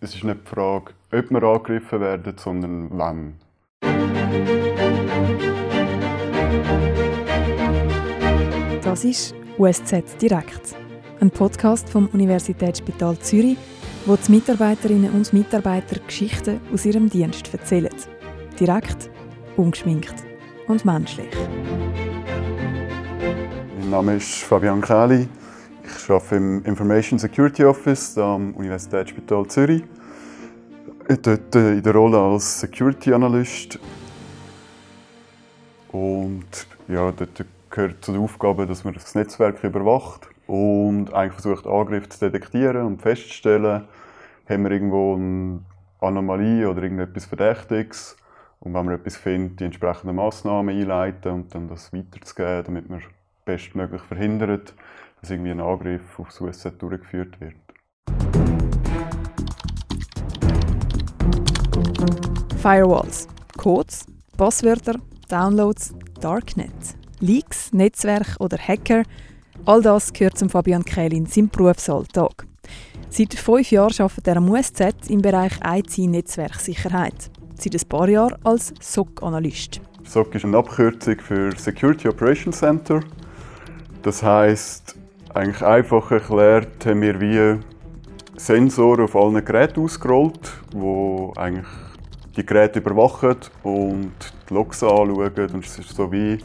es ist nicht die Frage, ob wir angegriffen werden, sondern wann. Das ist USZ Direkt, ein Podcast vom Universitätsspital Zürich, wo die Mitarbeiterinnen und Mitarbeiter Geschichten aus ihrem Dienst erzählen. Direkt, ungeschminkt und menschlich. Mein Name ist Fabian Kähli. Ich arbeite im Information Security Office am Universitätsspital Zürich. Dort in der Rolle als Security Analyst. Und ja, dort gehört zu der Aufgabe, dass man das Netzwerk überwacht und eigentlich versucht, Angriffe zu detektieren und festzustellen, haben wir irgendwo eine Anomalie oder irgendetwas Verdächtiges. Und wenn man etwas findet, die entsprechenden Massnahmen einleiten und dann das weiterzugeben, damit man bestmöglich verhindert, dass irgendwie ein Angriff auf das USZ durchgeführt wird. Firewalls, Codes, Passwörter, Downloads, Darknet, Leaks, Netzwerk oder Hacker, all das gehört zum Fabian Kehl in seinem Berufsalltag. Seit fünf Jahren arbeitet er am USZ im Bereich IT-Netzwerksicherheit. Seit ein paar Jahren als SOC-Analyst. SOC ist eine Abkürzung für Security Operations Center. Das heißt, eigentlich einfach erklärt, haben wir wie Sensoren auf allen Geräten ausgerollt, wo eigentlich die Geräte überwachen und die Logs anschauen. Und es ist so wie,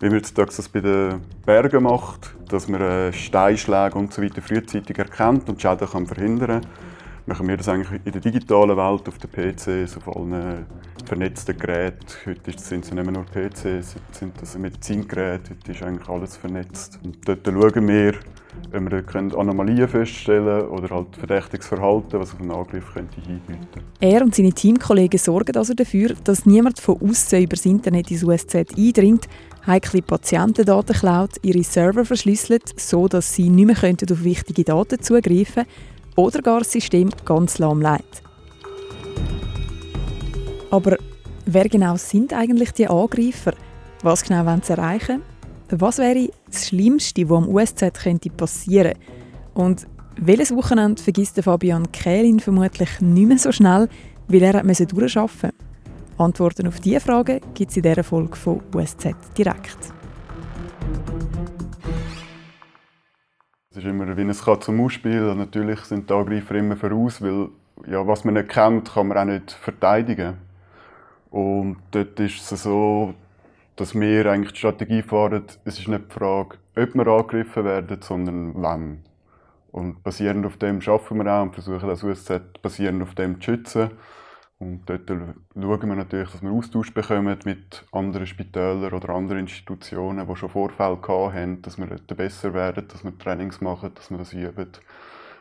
wie man das bei den Bergen macht, dass man äh, Steinschläge und so weiter frühzeitig erkennt und Schäden kann verhindern kann. Machen wir das eigentlich in der digitalen Welt, auf den PCs, auf allen vernetzten Geräten. Heute sind es nicht mehr nur PCs, heute sind das Medizingeräte, heute ist eigentlich alles vernetzt. Und dort schauen wir, wenn wir Anomalien feststellen oder halt verdächtiges Verhalten, was auf einen Angriff könnte hindeuten. Er und seine Teamkollegen sorgen also dafür, dass niemand von außen über das Internet ins USZ eindringt, heikle Patientendaten klaut, ihre Server verschlüsselt, so dass sie nicht mehr auf wichtige Daten zugreifen können oder gar das System ganz lahmlegt. Aber wer genau sind eigentlich die Angreifer? Was genau wollen sie erreichen? Was wäre das Schlimmste, was am USZ könnte passieren Und welches Wochenende vergisst Fabian Kählin vermutlich nicht mehr so schnell, weil er musste durcharbeiten Antworten auf diese Fragen gibt es in dieser Folge von USZ direkt. Es ist immer wie ein Katz-und-Maus-Spiel. Natürlich sind die Angreifer immer voraus, weil ja, was man nicht kennt, kann man auch nicht verteidigen. Und dort ist es so, dass wir eigentlich die Strategie fahren, es ist nicht die Frage, ob wir angegriffen werden, sondern wann. Und basierend auf dem schaffen wir auch und versuchen das USZ basierend auf dem zu schützen. Und dort schauen wir natürlich, dass wir Austausch bekommen mit anderen Spitälern oder anderen Institutionen, die schon Vorfälle hatten, dass wir dort besser werden, dass wir Trainings machen, dass wir das üben.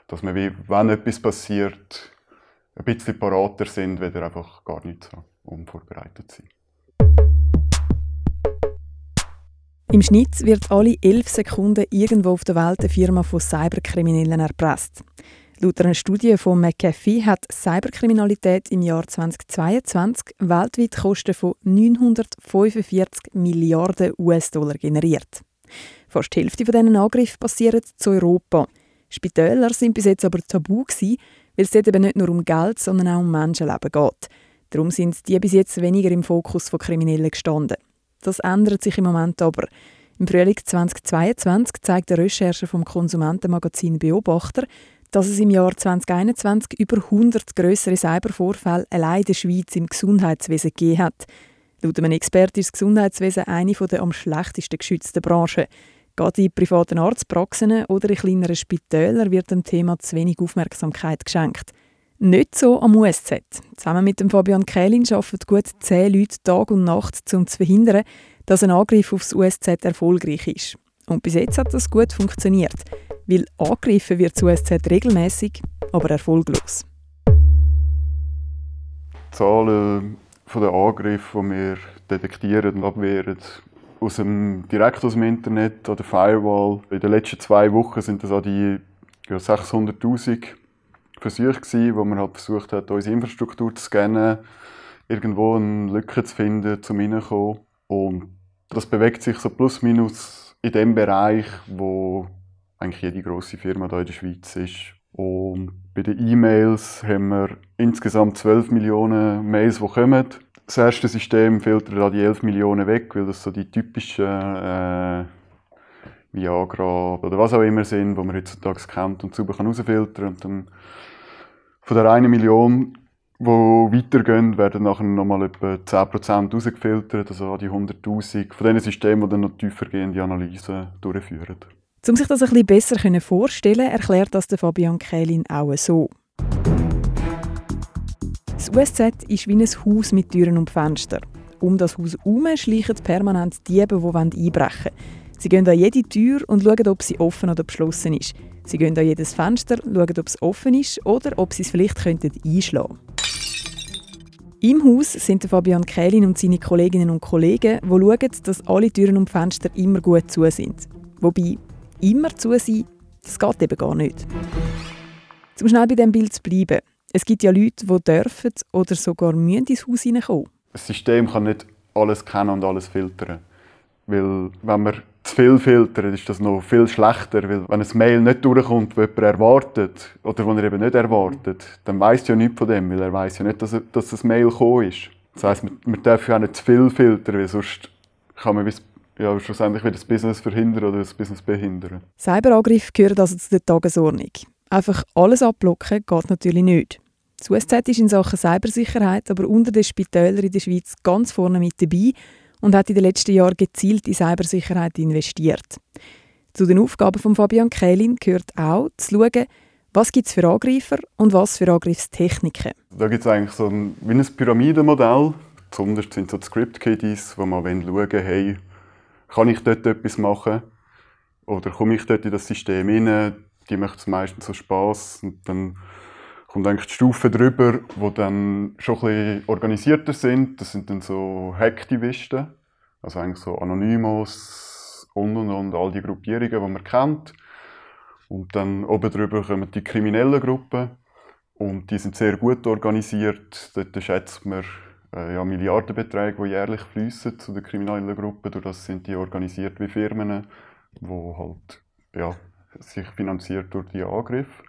Dass wir, wenn etwas passiert, ein bisschen parater sind, wenn einfach gar nicht so unvorbereitet sind. Im Schnitt wird alle elf Sekunden irgendwo auf der Welt eine Firma von Cyberkriminellen erpresst. Laut einer Studie von McAfee hat Cyberkriminalität im Jahr 2022 weltweit Kosten von 945 Milliarden US-Dollar generiert. Fast die Hälfte von diesen Angriffen passiert zu Europa. Spitäler sind bis jetzt aber tabu gewesen, weil es dort eben nicht nur um Geld, sondern auch um Menschenleben geht. Darum sind die bis jetzt weniger im Fokus von Kriminellen gestanden. Das ändert sich im Moment aber. Im Frühling 2022 zeigt eine Recherche vom Konsumentenmagazin Beobachter, dass es im Jahr 2021 über 100 größere Cybervorfälle allein in der Schweiz im Gesundheitswesen gegeben hat. Laut einem Experten ist das Gesundheitswesen eine der am schlechtesten geschützten Branchen. Gerade in privaten Arztpraxen oder in kleineren Spitälern wird dem Thema zu wenig Aufmerksamkeit geschenkt. Nicht so am USZ. Zusammen mit dem Fabian Kählin arbeiten gut zehn Leute Tag und Nacht, um zu verhindern, dass ein Angriff aufs USZ erfolgreich ist. Und bis jetzt hat das gut funktioniert, weil angegriffen wird das USZ regelmäßig, aber erfolglos. Die Zahlen der Angriffe, die wir detektieren und abwehren, aus dem, direkt aus dem Internet oder Firewall. In den letzten zwei Wochen sind das auch die ja, 600'000 Versuche gewesen, wo man halt versucht hat, unsere Infrastruktur zu scannen, irgendwo eine Lücke zu finden, zum reinkommen. Und das bewegt sich so plus minus in dem Bereich, wo eigentlich jede große Firma hier in der Schweiz ist. Und Bei den E-Mails haben wir insgesamt 12 Millionen Mails, die kommen. Das erste System filtert da die 11 Millionen weg, weil das so die typischen äh, Viagra oder was auch immer sind, die man heutzutage kennt und sauber herausfiltern kann. Und dann von der einen Million, die weitergehen, werden nachher nochmal etwa 10% rausgefiltert, also an die 100'000 von diesen Systemen, die dann noch tiefergehende Analysen durchführen. Um sich das ein bisschen besser vorzustellen, erklärt das Fabian Kählin auch so. Das USZ ist wie ein Haus mit Türen und Fenstern. Um das Haus herum schleichen permanent Diebe, die einbrechen wollen. Sie gehen an jede Tür und schauen, ob sie offen oder geschlossen ist. Sie gehen an jedes Fenster, schauen, ob es offen ist oder ob sie es vielleicht könnten einschlagen Im Haus sind Fabian Kählin und seine Kolleginnen und Kollegen, die schauen, dass alle Türen und Fenster immer gut zu sind. Wobei, immer zu sein, das geht eben gar nicht. Zum schnell bei diesem Bild zu bleiben. Es gibt ja Leute, die dürfen oder sogar müssen ins Haus hineinkommen. Das System kann nicht alles kennen und alles filtern. Weil wenn man zu viel filtern, ist das noch viel schlechter. Weil wenn ein Mail nicht durchkommt, das jemand erwartet, oder das er eben nicht erwartet, dann weiß ja nichts von dem, weil er weiß ja nicht, dass, er, dass das Mail gekommen ist. Das heisst, man, man darf ja auch nicht zu viel filtern, weil sonst kann man ja, schlussendlich wieder das Business verhindern oder das Business behindern. Cyberangriffe gehören also zu der Tagesordnung. Einfach alles abblocken geht natürlich nicht. Das USZ ist in Sachen Cybersicherheit aber unter den Spitälern in der Schweiz ganz vorne mit dabei und hat in den letzten Jahren gezielt in Cybersicherheit investiert. Zu den Aufgaben von Fabian Kählin gehört auch zu schauen, was gibt es für Angreifer und was für Angriffstechniken. Da gibt es eigentlich so ein, wie ein Pyramidenmodell. Besonders sind so die Script-Kiddies, wo man schauen hey, kann ich dort etwas machen? Oder komme ich dort in das System rein? Die möchten es meistens so Spass. Und dann kommt eigentlich die Stufe drüber, die dann schon ein bisschen organisierter sind. Das sind dann so Hacktivisten, also eigentlich so Anonymous und und und, all die Gruppierungen, die man kennt. Und dann oben drüber kommen die kriminellen Gruppen und die sind sehr gut organisiert. Dort schätzt man äh, ja, Milliardenbeträge, die jährlich fließen zu den kriminellen Gruppen. Durch das sind die organisiert wie Firmen, die halt ja, sich finanziert durch die Angriffe.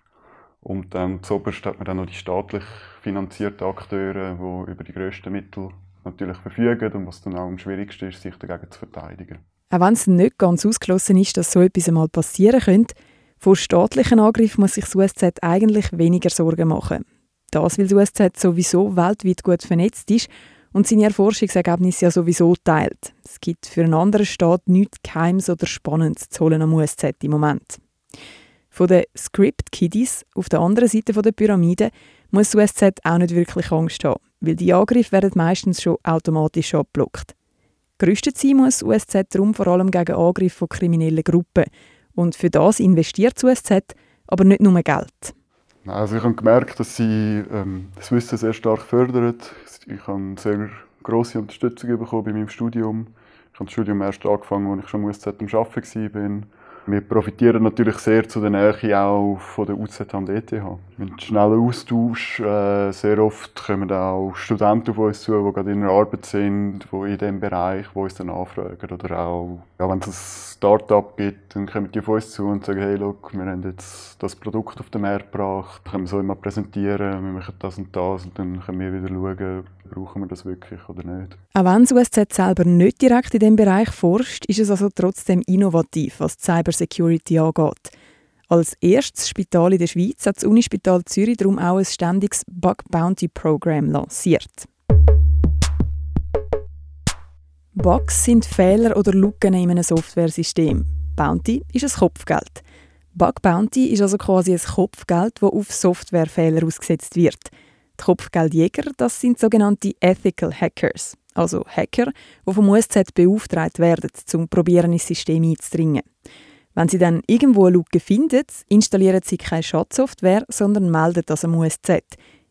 Und dann zuoberst hat man dann noch die staatlich finanzierten Akteure, die über die grössten Mittel natürlich verfügen und was dann auch am schwierigsten ist, sich dagegen zu verteidigen. Auch wenn es nicht ganz ausgeschlossen ist, dass so etwas einmal passieren könnte, vor staatlichen Angriffen muss sich das USZ eigentlich weniger Sorgen machen. Das, weil das USZ sowieso weltweit gut vernetzt ist und seine Erforschungsergebnisse ja sowieso teilt. Es gibt für einen anderen Staat nichts Geheimes oder Spannendes zu holen am USZ im Moment. Von den Script-Kiddies auf der anderen Seite der Pyramide muss das USZ auch nicht wirklich Angst haben, weil die Angriffe werden meistens schon automatisch abblockt. Gerüstet sein muss das USZ darum vor allem gegen Angriffe von kriminellen Gruppen. Und für das investiert das USZ aber nicht nur Geld. Also ich habe gemerkt, dass sie ähm, das Wissen sehr stark fördern. Ich habe sehr grosse Unterstützung bekommen bei meinem Studium. Ich habe das Studium erst angefangen, als ich schon USZ am Arbeiten war. Wir profitieren natürlich sehr zu der Nähe auch von der UZ und ETH. Mit schnellen Austausch. Äh, sehr oft kommen auch Studenten auf uns zu, die gerade in der Arbeit sind, die in diesem Bereich, die uns dann anfragen. Oder auch, ja, wenn es ein Start-up gibt, dann kommen die auf uns zu und sagen, hey, look, wir haben jetzt das Produkt auf den Markt gebracht, können wir so immer präsentieren, wir machen das und das und dann können wir wieder schauen, brauchen wir das wirklich oder nicht. Auch wenn das USZ selber nicht direkt in diesem Bereich forscht, ist es also trotzdem innovativ, was Cybersecurity angeht. Als erstes Spital in der Schweiz hat das Unispital Zürich darum auch ein ständiges Bug Bounty Program lanciert. Bugs sind Fehler oder Lücken in einem Softwaresystem. Bounty ist ein Kopfgeld. Bug Bounty ist also quasi ein Kopfgeld, das auf Softwarefehler ausgesetzt wird – die Kopfgeldjäger, das sind sogenannte Ethical Hackers, also Hacker, die vom USZ beauftragt werden, um probieren ins System einzudringen. Wenn sie dann irgendwo eine Lücke finden, installieren sie keine Schadsoftware, sondern melden das am USZ.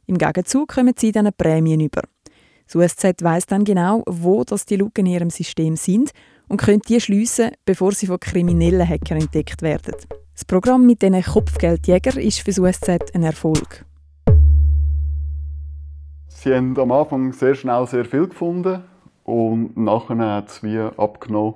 Im Gegenzug kommen sie dann Prämien über. Das USZ weiss dann genau, wo das die Lücken in ihrem System sind und könnte die schliessen, bevor sie von kriminellen Hackern entdeckt werden. Das Programm mit diesen Kopfgeldjägern ist für das USZ ein Erfolg. Sie haben am Anfang sehr schnell sehr viel gefunden und nachher hat es wie abgenommen.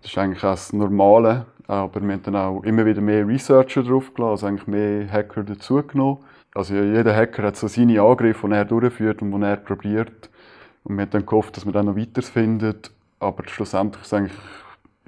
Das ist eigentlich auch das Normale, aber wir haben dann auch immer wieder mehr Researcher draufgelassen, also eigentlich mehr Hacker dazugenommen. Also jeder Hacker hat so seine Angriffe, die er durchführt und die er probiert. Und wir haben dann gehofft, dass wir dann noch weiter findet. Aber schlussendlich ist es eigentlich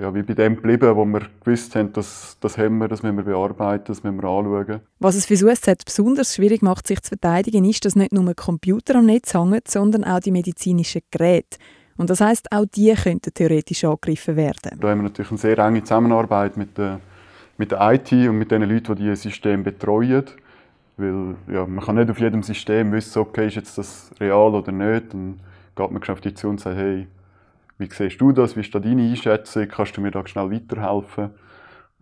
ja, wie bei dem geblieben, wo wir gewusst haben, dass das haben wir, das müssen wir bearbeiten, das müssen wir anschauen. Was es für das USZ besonders schwierig macht, sich zu verteidigen, ist, dass nicht nur Computer am Netz hängen, sondern auch die medizinischen Geräte. Und das heißt, auch die könnten theoretisch angegriffen werden. Da haben wir natürlich eine sehr enge Zusammenarbeit mit der, mit der IT und mit den Leuten, die dieses System betreuen. Weil ja, man kann nicht auf jedem System wissen, okay, ist jetzt das real oder nicht. Dann geht man auf die zu und sagt, hey, wie siehst du das? Wie ist da deine Einschätzung? Kannst du mir da schnell weiterhelfen?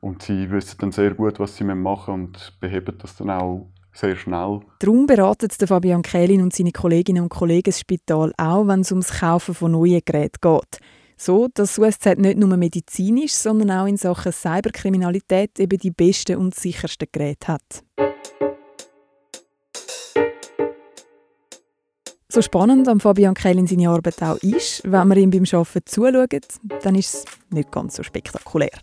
Und sie wissen dann sehr gut, was sie machen und beheben das dann auch sehr schnell. Darum beraten Fabian Kählin und seine Kolleginnen und Kollegen das Spital auch, wenn es ums Kaufen von neuen Geräten geht. So, dass das USZ nicht nur medizinisch, sondern auch in Sachen Cyberkriminalität eben die besten und sichersten Geräte hat. So spannend am Fabian Kählin seine Arbeit auch ist, wenn man ihm beim Arbeiten zuschaut, dann ist es nicht ganz so spektakulär.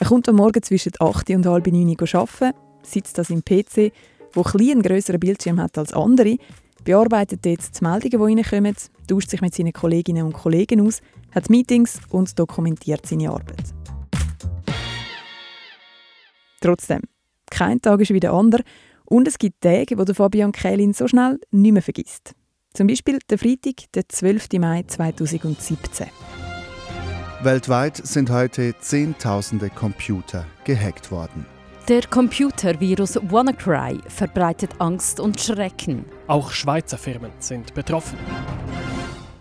Er kommt am Morgen zwischen 8 und halb 9 Uhr arbeiten, sitzt an seinem PC der ein einen grösseren Bildschirm hat als andere, bearbeitet jetzt die Meldungen, die reinkommen, tauscht sich mit seinen Kolleginnen und Kollegen aus, hat Meetings und dokumentiert seine Arbeit. Trotzdem, kein Tag ist wie der andere und es gibt Tage, wo Fabian Kählin so schnell nicht mehr vergisst. Zum Beispiel der Freitag, der 12. Mai 2017. Weltweit sind heute Zehntausende Computer gehackt worden. Der Computervirus WannaCry verbreitet Angst und Schrecken. Auch Schweizer Firmen sind betroffen.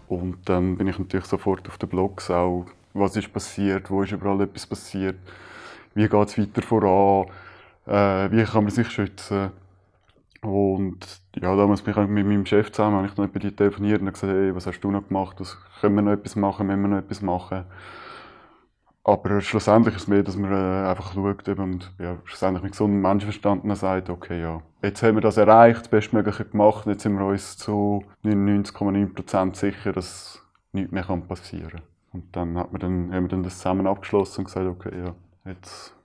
Und dann bin ich natürlich sofort auf den Blogs auch, was ist passiert, wo ist überall etwas passiert, wie geht es weiter voran, äh, wie kann man sich schützen. Und ja, damals bin ich mit meinem Chef zusammen, habe ich dann bei dir telefoniert und gesagt, hey, was hast du noch gemacht, was, können wir noch etwas machen, müssen wir noch etwas machen. Aber schlussendlich ist es mehr, dass man äh, einfach schaut eben, und ja, schlussendlich mit gesundem Menschenverstand sagt, okay, ja, jetzt haben wir das erreicht, das Bestmögliche gemacht, jetzt sind wir uns zu 99,9% sicher, dass nichts mehr passieren kann. Und dann, hat man dann haben wir dann das zusammen abgeschlossen und gesagt, okay, ja, jetzt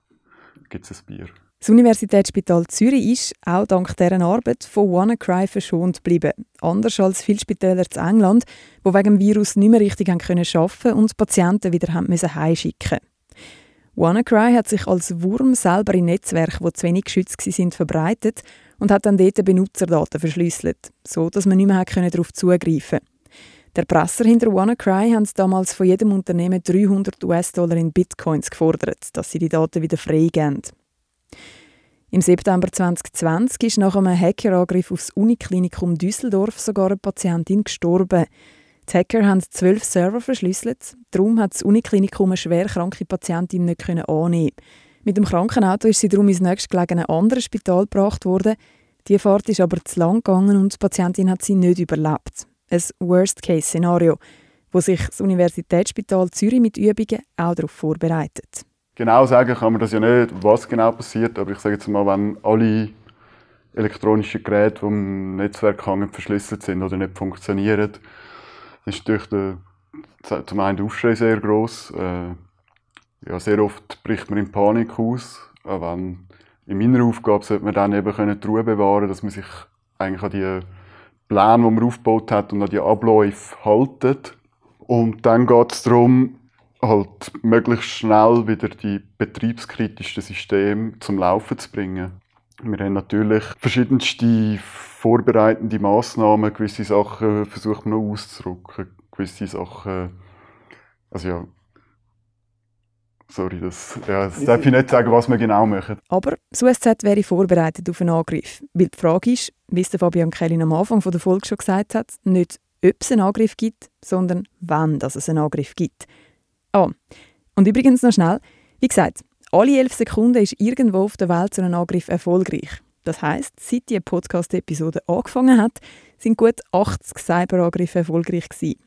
gibt es ein Bier. Das Universitätsspital Zürich ist, auch dank deren Arbeit, von WannaCry verschont geblieben. Anders als viele Spitäler in England, die wegen dem Virus nicht mehr richtig arbeiten können und Patienten wieder haben heimschicken WannaCry hat sich als Wurm selber in Netzwerken, die zu wenig geschützt sind, verbreitet und hat dann dort Benutzerdaten verschlüsselt, so dass man nicht mehr darauf zugreifen konnte. Der Presser hinter WannaCry haben damals von jedem Unternehmen 300 US-Dollar in Bitcoins gefordert, dass sie die Daten wieder freigeben. Im September 2020 ist nach einem Hackerangriff aufs Uniklinikum Düsseldorf sogar eine Patientin gestorben. Die Hacker haben zwölf Server verschlüsselt. Darum hat das Uniklinikum eine schwer kranke Patientin nicht annehmen Mit dem Krankenauto ist sie darum ins nächstgelegene andere Spital gebracht worden. Die Fahrt ist aber zu lang gegangen und die Patientin hat sie nicht überlebt. Ein Worst-Case-Szenario, wo sich das Universitätsspital Zürich mit Übungen auch darauf vorbereitet. Genau sagen kann man das ja nicht, was genau passiert, aber ich sage jetzt mal, wenn alle elektronischen Geräte, die im Netzwerk hängen, verschlüsselt sind oder nicht funktionieren, ist natürlich der, zum einen der Aufschrei sehr groß. Äh, ja, sehr oft bricht man in Panik aus. Aber wenn, in meiner Aufgabe sollte man dann eben können die Ruhe bewahren, dass man sich eigentlich an die Pläne, die man aufgebaut hat, und an die Abläufe haltet. Und dann geht es darum, halt möglichst schnell wieder die betriebskritischen Systeme zum Laufen zu bringen. Wir haben natürlich verschiedenste vorbereitende Massnahmen, gewisse Sachen versucht man auszudrücken, gewisse Sachen, also ja, sorry, das, ja, das darf ich nicht sagen, was wir genau machen. Aber das USZ wäre vorbereitet auf einen Angriff, weil die Frage ist, wie es Fabian Kellin am Anfang der Folge schon gesagt hat, nicht ob es einen Angriff gibt, sondern wann es einen Angriff gibt. Ah, und übrigens noch schnell, wie gesagt, alle elf Sekunden ist irgendwo auf der Welt so ein Angriff erfolgreich. Das heißt, seit die Podcast-Episode angefangen hat, sind gut 80 Cyberangriffe erfolgreich gewesen.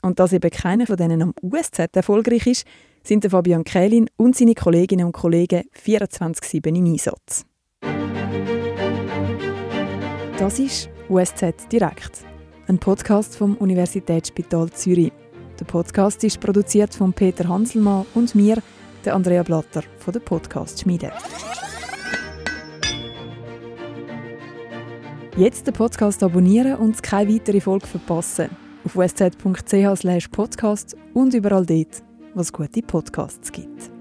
Und dass eben keiner von denen am USZ erfolgreich ist, sind der Fabian Kählin und seine Kolleginnen und Kollegen 24-7 im Einsatz. Das ist USZ Direkt, ein Podcast vom Universitätsspital Zürich. Der Podcast ist produziert von Peter Hanselmann und mir, der Andrea Blatter von der Podcast Schmiede. Jetzt den Podcast abonnieren und keine weitere Folge verpassen. Auf wsz.ch podcast und überall dort, was gute Podcasts gibt.